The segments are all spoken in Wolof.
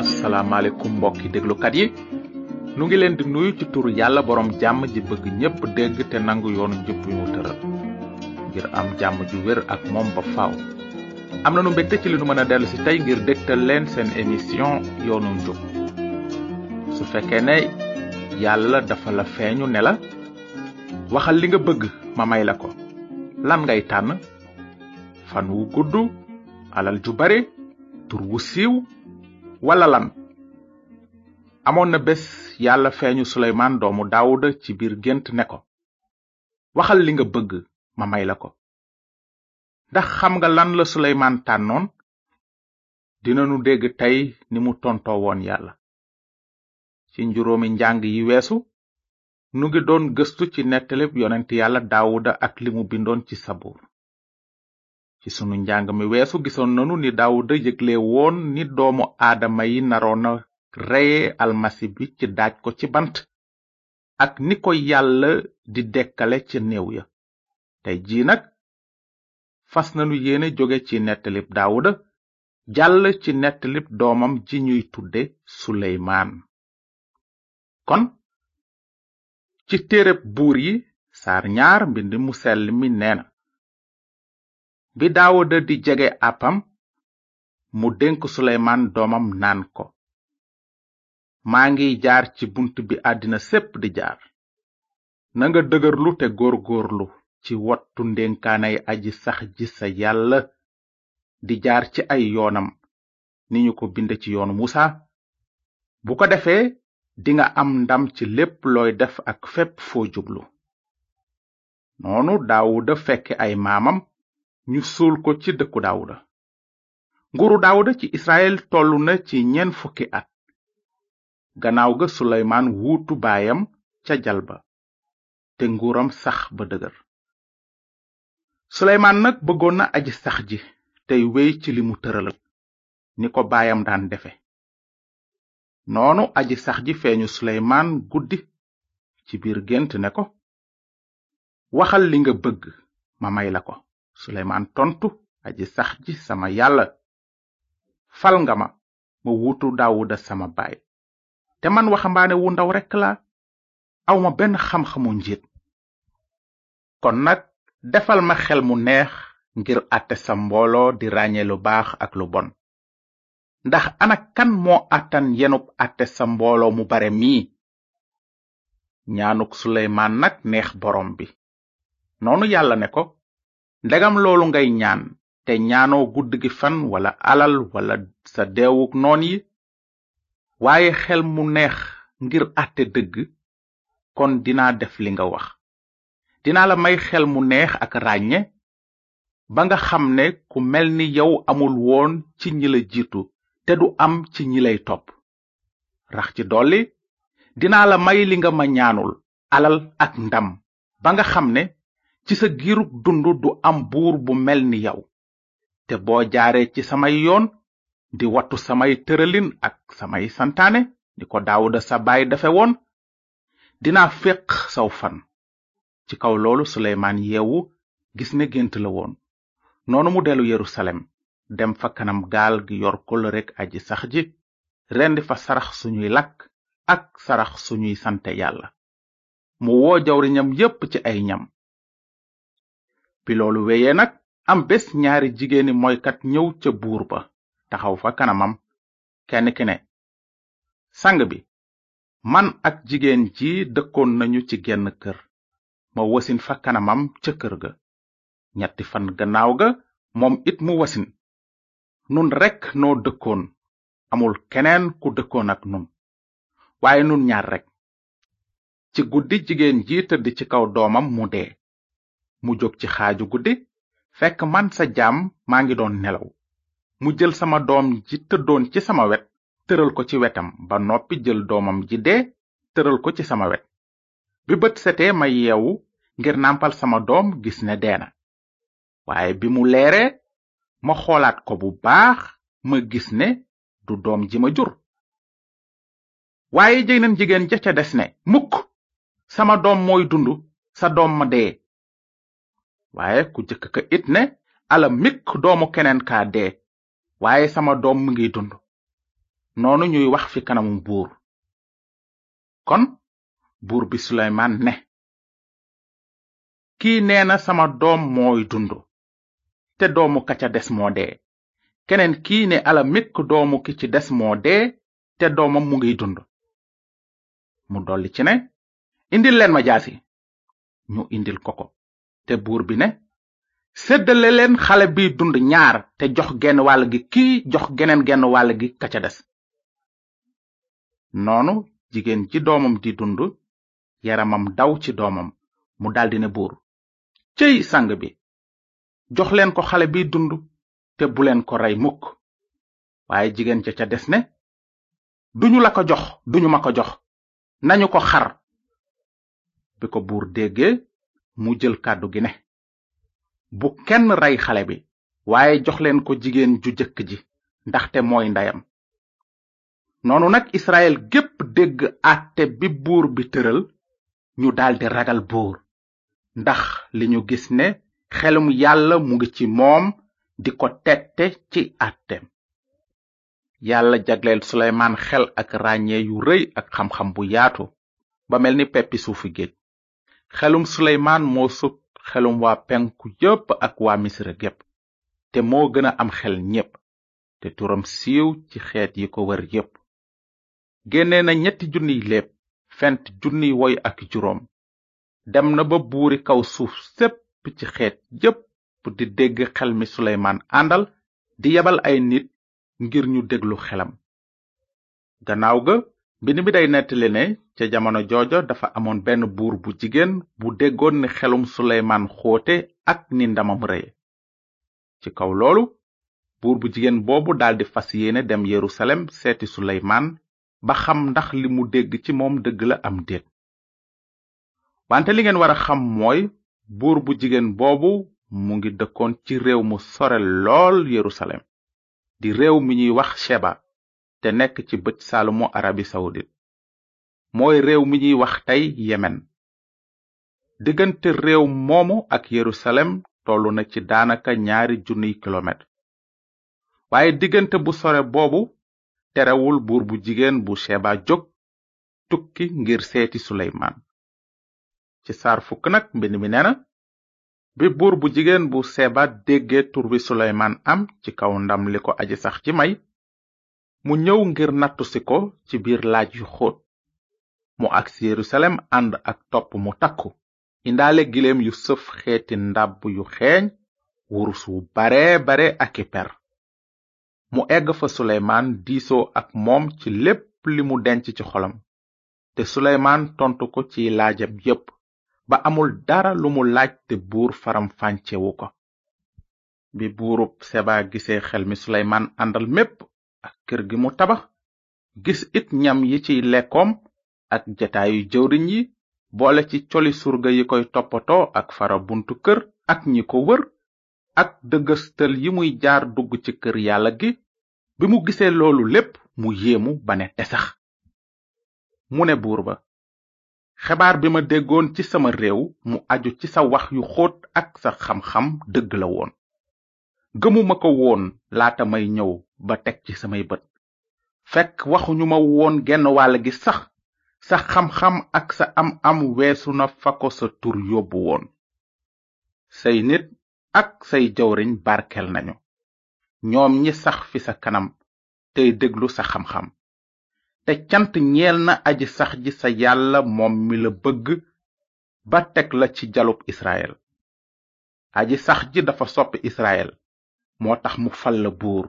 asalaamaaleykum mbokki déglukat yi nu ngi leen di nuyu ci turu yàlla borom jàmm ji bëgg ñépp dégg te nangu yoonu njub bi mu tëral ngir am jàmm ju wér ak moom ba faaw. am na nu mbégte ci li nu mën a dellu si tey ngir dégtal leen seen émission yoonu njub su fekkee ne yàlla dafa la feeñu ne la waxal li nga bëgg ma may la ko lan ngay tànn. fan wu gudd alal ju bare tur wu siiw wala lan amoon na bés yàlla feeñu suleymaan doomu daawuda ci biir gént ne ko waxal li nga bëgg ma may la ko ndax xam nga lan la suleymaan tànnoon dinanu dégg tey ni mu tontoo woon yàlla ci njuróomi njàng yi weesu nu ngi doon gëstu ci nettalib yonent yàlla daawuda ak li mu bindoon ci sabuur ci sunu njàng mi weesu gisoon nanu ni daawuda yëgle woon ni doomu aadama yi naroon a reye almasi bi ci daaj ko ci bant ak ni ko yàlla di dekkale ci néew ya tey jii nag fas nanu yéene jóge ci nettalib daawuda jàll ci nettalib doomam ji ñuy tudde suleymaan kon ci téereb buur yi saar ñaar mbind mu sell mi nee na bi daawuda di jege àppam mu dénk suleymaan doomam naan ko maa ngi jaar ci bunt bi àddina sépp di jaar nanga dëgërlu te góorgóorlu ci wottu ndénkaanay aji sax ji sa yàlla di jaar ci ay yoonam ni ñu ko bind ci yoonu Musa bu ko defee dinga am ndam ci lépp looy def ak fépp foo jublu noonu Daawuda fekke ay maamam ñu suul ko ci dëkku Daawuda nguuru Daawuda ci Israyil tollu na ci ñeent fukki at gannaaw ga Suleymaan wuutu baayam ca jal ba te nguuram sax ba dëgër suleymaan nag bëggoon na aji sax ji tey wéy ci li mu tëralal ni ko baayam daan defe noonu aji sax ji feeñu suleymaan guddi ci biir gént ne ko waxal li nga bëgg ma may la ko suleymaan tontu aji sax ji sama yàlla fal nga ma ma wuutu daawuda sama baay te man waxambaane wu ndaw rekk la awma benn xam-xamu njiit kon nag defal ma xel mu neex ngir àtte sa mbooloo di ràññee lu baax ak lu bon ndax ana kan moo àttan yenub àtte sa mbooloo mu bare mii ñaanuk suleymaan nag neex borom bi noonu yàlla ne ko ndegam loolu ngay ñaan te ñaanoo gudd gi fan wala alal wala sa deewuk noon yi waaye xel mu neex ngir àtte dëgg kon dinaa def li nga wax dinaa la may xel mu neex ak ràññe ba nga xam ne ku mel ni yow amul woon ci ñi la jiitu te du am ci ñi lay topp rax ci dolli dinaa la may li nga ma ñaanul alal ak ndam ba nga xam ne ci sa giirug dund du am buur bu mel ni yow te boo jaaree ci samay yoon di wattu samay tëralin ak samay santaane ni ko daawuda sa baay dafe woon dinaa feq saw fan ci kaw loolu suleymaan yeewu gis ne gént la woon noonu mu dellu yerusalem dem fa kanam gaal gi yor kóllëreg aji sax ji rendi fa sarax suñuy lakk ak sarax suñuy sante yàlla mu woo jawriñam yépp ci ay ñam bi loolu wéyee nag am bés ñaari jigéeni moykat ñëw ca buur ba taxaw fa kanamam kenn ki ne sang bi man ak jigéen ji dëkkoon nañu ci genn kër ma wasin fa kanamam ca kër ga ñetti fan gannaaw ga moom it mu wasin nun rekk noo dëkkoon amul keneen ku dëkkoon ak nun waaye nun ñaar rekk ci guddi jigéen ji tëdd ci kaw doomam mu dee mu jóg ci xaaju guddi fekk man sa jaam maa ngi doon nelaw mu jël sama doom ji tëddoon ci sama wet tëral ko ci wetam ba noppi jël doomam ji dee tëral ko ci sama wet bi bët setee ma yeewu ngir nàmpal sama doom gis ne dee na waaye bi mu leere ma xoolaat ko bu baax ma gis ne du doom ji ma jur waaye jëynam jigéen ja ca des ne mukk sama doom mooy dund sa doom ma dee waaye ku jëkk ka it ne ala mikk doomu keneen kaa dee waaye sama doom mu ngi dund noonu ñuy wax fi kanamum buur kon buur bi suleymaan ne kii nee na sama doom mooy dund te doomu ka ca des moo dee keneen kii ne ala mikk doomu ki ci des moo dee te doomam mu ngiy dund mu dolli ci ne indil leen ma jaasi ñu indil ko ko te buur bi ne séddale leen xale bi dund ñaar te jox genn wàll gi kii jox geneen genn wàll gi ka ca des noonu jigéen ci doomam di dund yaramam daw ci doomam mu daldi ne buur céy sang bi jox leen ko xale bi dund te bu leen ko rey mukk waaye jigéen ca ca des ne duñu la ko jox duñu ma ko jox nañu ko xar bi ko buur déggee mu jël kàddu gi ne bu kenn rey xale bi waaye jox leen ko jigéen ju jëkk ji ndaxte mooy ndeyam noonu nag Israël gépp dégg àtte bi buur bi tëral ñu daldi ragal buur ndax li ñu gis ne xelum yàlla mu ngi ci moom di ko tette ci àtteem yàlla jagleel suleymaan xel ak ràññee yu rëy ak xam-xam bu yaatu ba mel ni peppi suufu géej xelum suleymaan moo sut xelum waa penku yépp ak waa misra gépp te moo gën a am xel ñépp te turam siiw ci xeet yi ko wër yépp génne na ñetti junniy léeb fent junniy woy ak juróom dem na ba buuri kaw suuf sépp ci xeet yépp di dégg xel mi suleymaan àndal di yebal ay nit ngir ñu déglu xelam gannaaw ga mbind mi day nettali ne ca jamono joojo dafa amoon benn buur bu jigéen bu déggoon ni xelum suleymaan xóote ak ni ndamam rëye ci kaw loolu buur bu jigéen boobu daldi fas yéene dem yerusalem seeti suleymaan ba xam ndax li mu dégg ci moom dëgg la am déet wante li ngeen war a xam mooy buur bu jigéen boobu mu ngi dëkkoon ci réew mu sore lool yerusalem di réew mi ñuy wax sheba te nekk ci bëj saalumu arabi saoudite mooy réew mi ñuy wax tey yemen diggante réew moomu ak yerusalem tollu na ci daanaka ñaari junniy kilomètre waaye diggante bu sore boobu terewul buur bu jigéen bu sheba jóg tukki ngir seeti suleymaan ci saar fukk nag mbind mi nee bi buur bu jigéen bu seba dégge tur bi suleymaan am ci kaw ndam li ko aji sax ci may mu ñëw ngir nattu si ko ci biir laaj yu xóot mu agsi yerusalem ànd ak topp mu takku indaale gileem yu sëf xeeti ndàbb yu xeeñ wurus wu bare bare aki per mu egg fa suleymaan diisoo ak moom ci lépp li mu denc ci xolam te suleymaan tontu ko ci laajam yépp ba amul dara lu mu laaj te buur faram fàncewu ko bi buurub seba gisee xel mi suleymaan àndal mépp ak kër gi mu tabax gis it ñam yi ciy lekkoom ak jataayu jëwriñ yi boole ci coli surga yi koy toppatoo ak fara buntu kër ak ñi ko wër ak dëggastal yi muy jaar dugg ci kër yàlla gi bi mu gisee loolu lépp mu yéemu ba ne tesax mu ne buur ba xebaar bi ma déggoon ci sama réew mu aju ci sa wax yu xóot ak sa xam-xam dëgg la woon gëmuma ko woon laata may ñëw ba teg ci samay bët fekk waxuñu ma woon genn wàll gi sax sa xam-xam ak sa am-am weesu na fa ko sa tur yóbbu woon say nit ak say jawriñ barkel nañu ñoom ñi sax fi sa kanam tey déglu sa xam-xam te cant ñeel na aji sax ji sa yàlla moom mi la bëgg ba teg la ci jalub israel aji sax ji dafa soppi israel moo tax mu fal la buur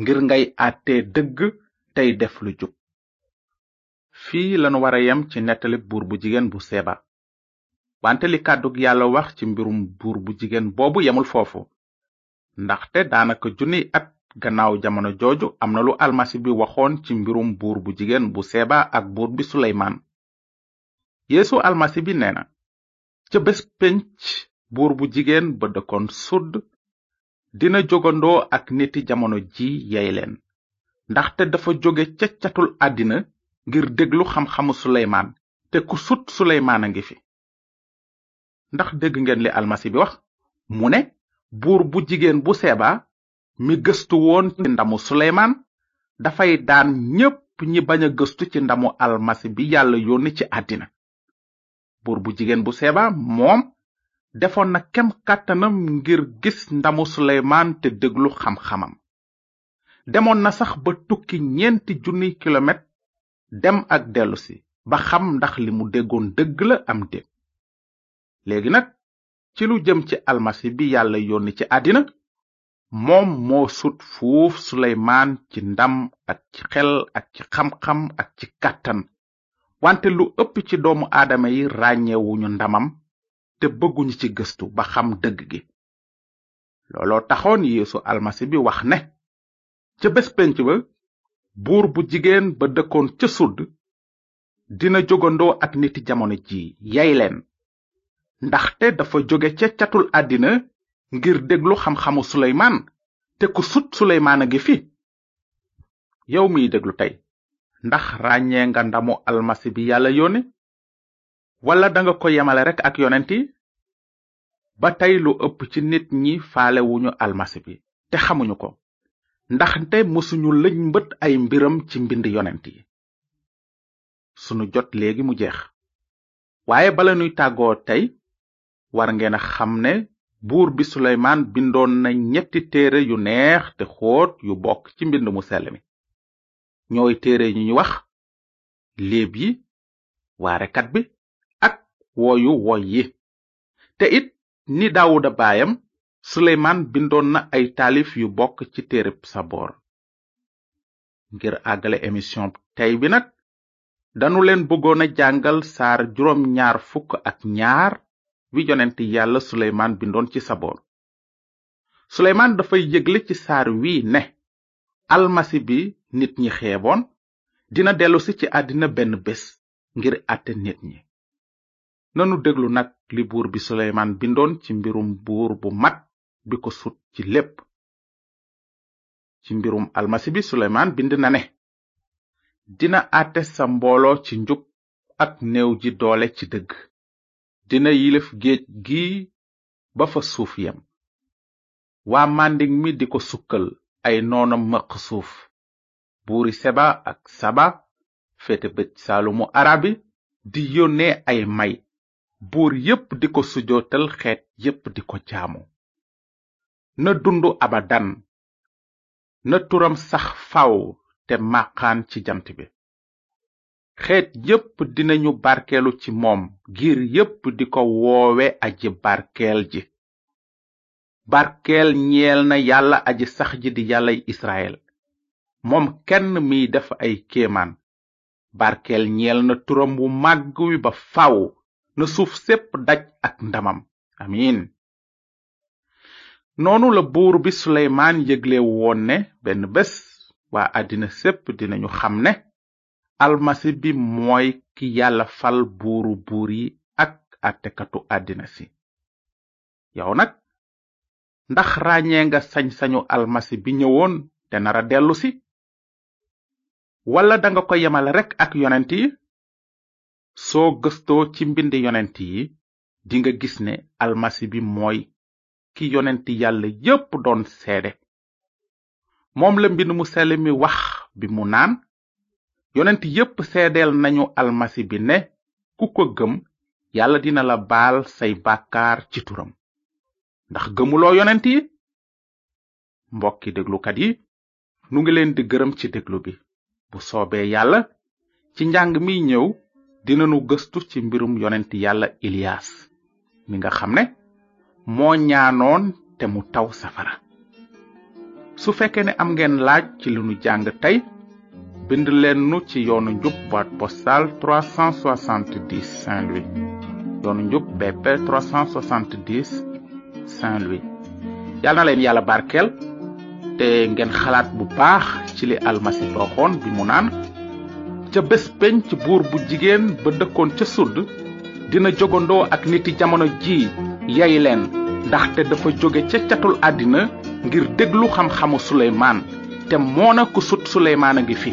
ngir ngay àttee dëgg tey def lu jub fii lanu wara yem ci nettali buur bu jigéen bu seba wante li kàddug yàlla wax ci mbirum buur bu jigéen boobu yemul foofu ndaxte daanaka junniy at gannaaw jamono jooju am na lu almasi bi waxoon ci mbirum buur bu jigéen bu seeba ak buur bi suleymaan yeesu almasi bi nee na ca bés pénc buur bu jigéen ba dëkkoon sudd dina jógandoo ak niti jamono ji yey leen ndaxte dafa jóge ca catul àddina ngir déglu xam-xamu suleymaan te ku sut suleymaan a ngi fi ndax dégg ngeen li almasi bi wax mu ne buur bu jigéen bu seeba mi gëstu woon ci ndamu suleymaan dafay daan ñépp ñi bañ a gëstu ci ndamu almasi bi yàlla yónni ci àddina buur bu jigéen bu seeba moom defoon na kem kàttanam ngir gis ndamu suleymaan te déglu xam-xamam demoon na sax ba tukki ñeenti junniy kilomètre dem ak dellusi ba xam ndax li mu déggoon dëgg la am déet léegi nag ci lu jëm ci almasi bi yàlla yónni ci àddina moom moo sut fuuf suleymaan ci ndam ak ci xel ak ci xam-xam ak ci kàttan wante lu ëpp ci doomu aadama yi ràññewuñu ndamam te bëgguñu ci gëstu ba xam dëgg gi looloo taxoon yeesu almasi bi wax ne ca bés penc ba buur bu jigéen ba dëkkoon ca sudd dina jógandoo ak niti jamono ji yay leen ndaxte dafa jóge ca catul àddina ngir déglu xam-xamu suleymaan te ku sut suleymaan a ngi fi yow miy déglu tey ndax ràññee nga ndamu almasi bi yàlla yónni wala danga ko yemale rek ak yonent yi ba tey lu ëpp ci nit ñi faalewuñu almasi bi te xamuñu ko ndax ndaxte mësuñu lëj mbët ay mbiram ci mbind yonent yi sunu jot léegi mu jeex waaye bala nuy tàggoo tey war ngeen a xam ne buur bi suleymaan bindoon na ñetti téere yu neex te xóot yu bokk ci mbind mu sell mi ñooy téere ñu ñu wax léeb yi waarekat bi ak woyu woy yi te it ni daawuda baayam suleymaan bindoon na ay taalif yu bokk ci téereb saboor ngir àggale émission tey bi nag danu leen bëggoon a jàngal saar juróom ñaar fukk ak ñaar wi yonent yàlla suleymaan bindoon ci saboor suleymaan dafay yëgle ci saar wi ne almasi bi nit ñi xeeboon dina dellusi ci àddina benn bés ngir àtte nit ñi nanu déglu nag li buur bi suleymaan bindoon ci mbirum buur bu mat bi ko sut ci lépp ci mbirum almasi bi suleymaan bind na ne dina àtte sa mbooloo ci njub ak néew ji doole ci dëgg dina yilif géej gi ba fa suuf yem waa màndiŋ mi di ko sukkal ay noonam mëq suuf buuri seba ak saba féete bëj saalumu arabi di yónnee ay may buur yépp di ko sujootal xeet yépp di ko jaamu na dund abadan na turam sax faw te màqaan ci jant bi xeet yépp dinañu barkeelu ci moom giir yépp di ko woowe aji barkeel ji barkeel ñeel na yàlla aji sax ji di yàllay israel moom kenn miy def ay kéemaan barkeel ñeel na turam wu màgg wi ba faw na suuf sépp daj ak ndamam amiin noonu la buur bi suleymaan yëglewu woon ne benn bés waa àddina sépp dinañu xam ne almasi bi mooy ki yàlla fal buuru buur yi ak àttekatu àddina si yow nag ndax ràññee nga sañ-sañu almasi bi ñëwoon te nara dellu si walla danga ko yemal rekk ak yonent yi soo gëstoo ci mbind yonent yi dinga gis ne almasi bi mooy ki yonent yàlla yépp doon seede moom la mbind mu sell mi wax bi mu naan yonent yépp seedeel nañu almasi bi ne ku ko gëm yàlla dina la baal say bàkkaar ci turam ndax gëmuloo yonent yi mbokki déglukat yi nu ngi leen di gërëm ci déglu bi bu soobee yàlla ci njàng mi ñëw dinanu gëstu ci mbirum yonent yàlla Ilias mi nga xam ne moo ñaanoon te mu taw safara su fekkee ne am ngeen laaj ci li nu jàng tey bind leen nu ci yoonu njub boîte postale 370 Saint-Louis yoonu njub BP 370 Saint-Louis yàlla na leen yàlla barkeel te ngeen xalaat bu baax ci li almasi waxoon bi mu naan ca bés penc buur bu jigéen ba dëkkoon ca surd dina jogandoo ak niti jamono ji yay leen ndaxte dafa jóge ca catul àddina ngir déglu xam-xamu suleymaan te moona ku sut suleymaan a ngi fi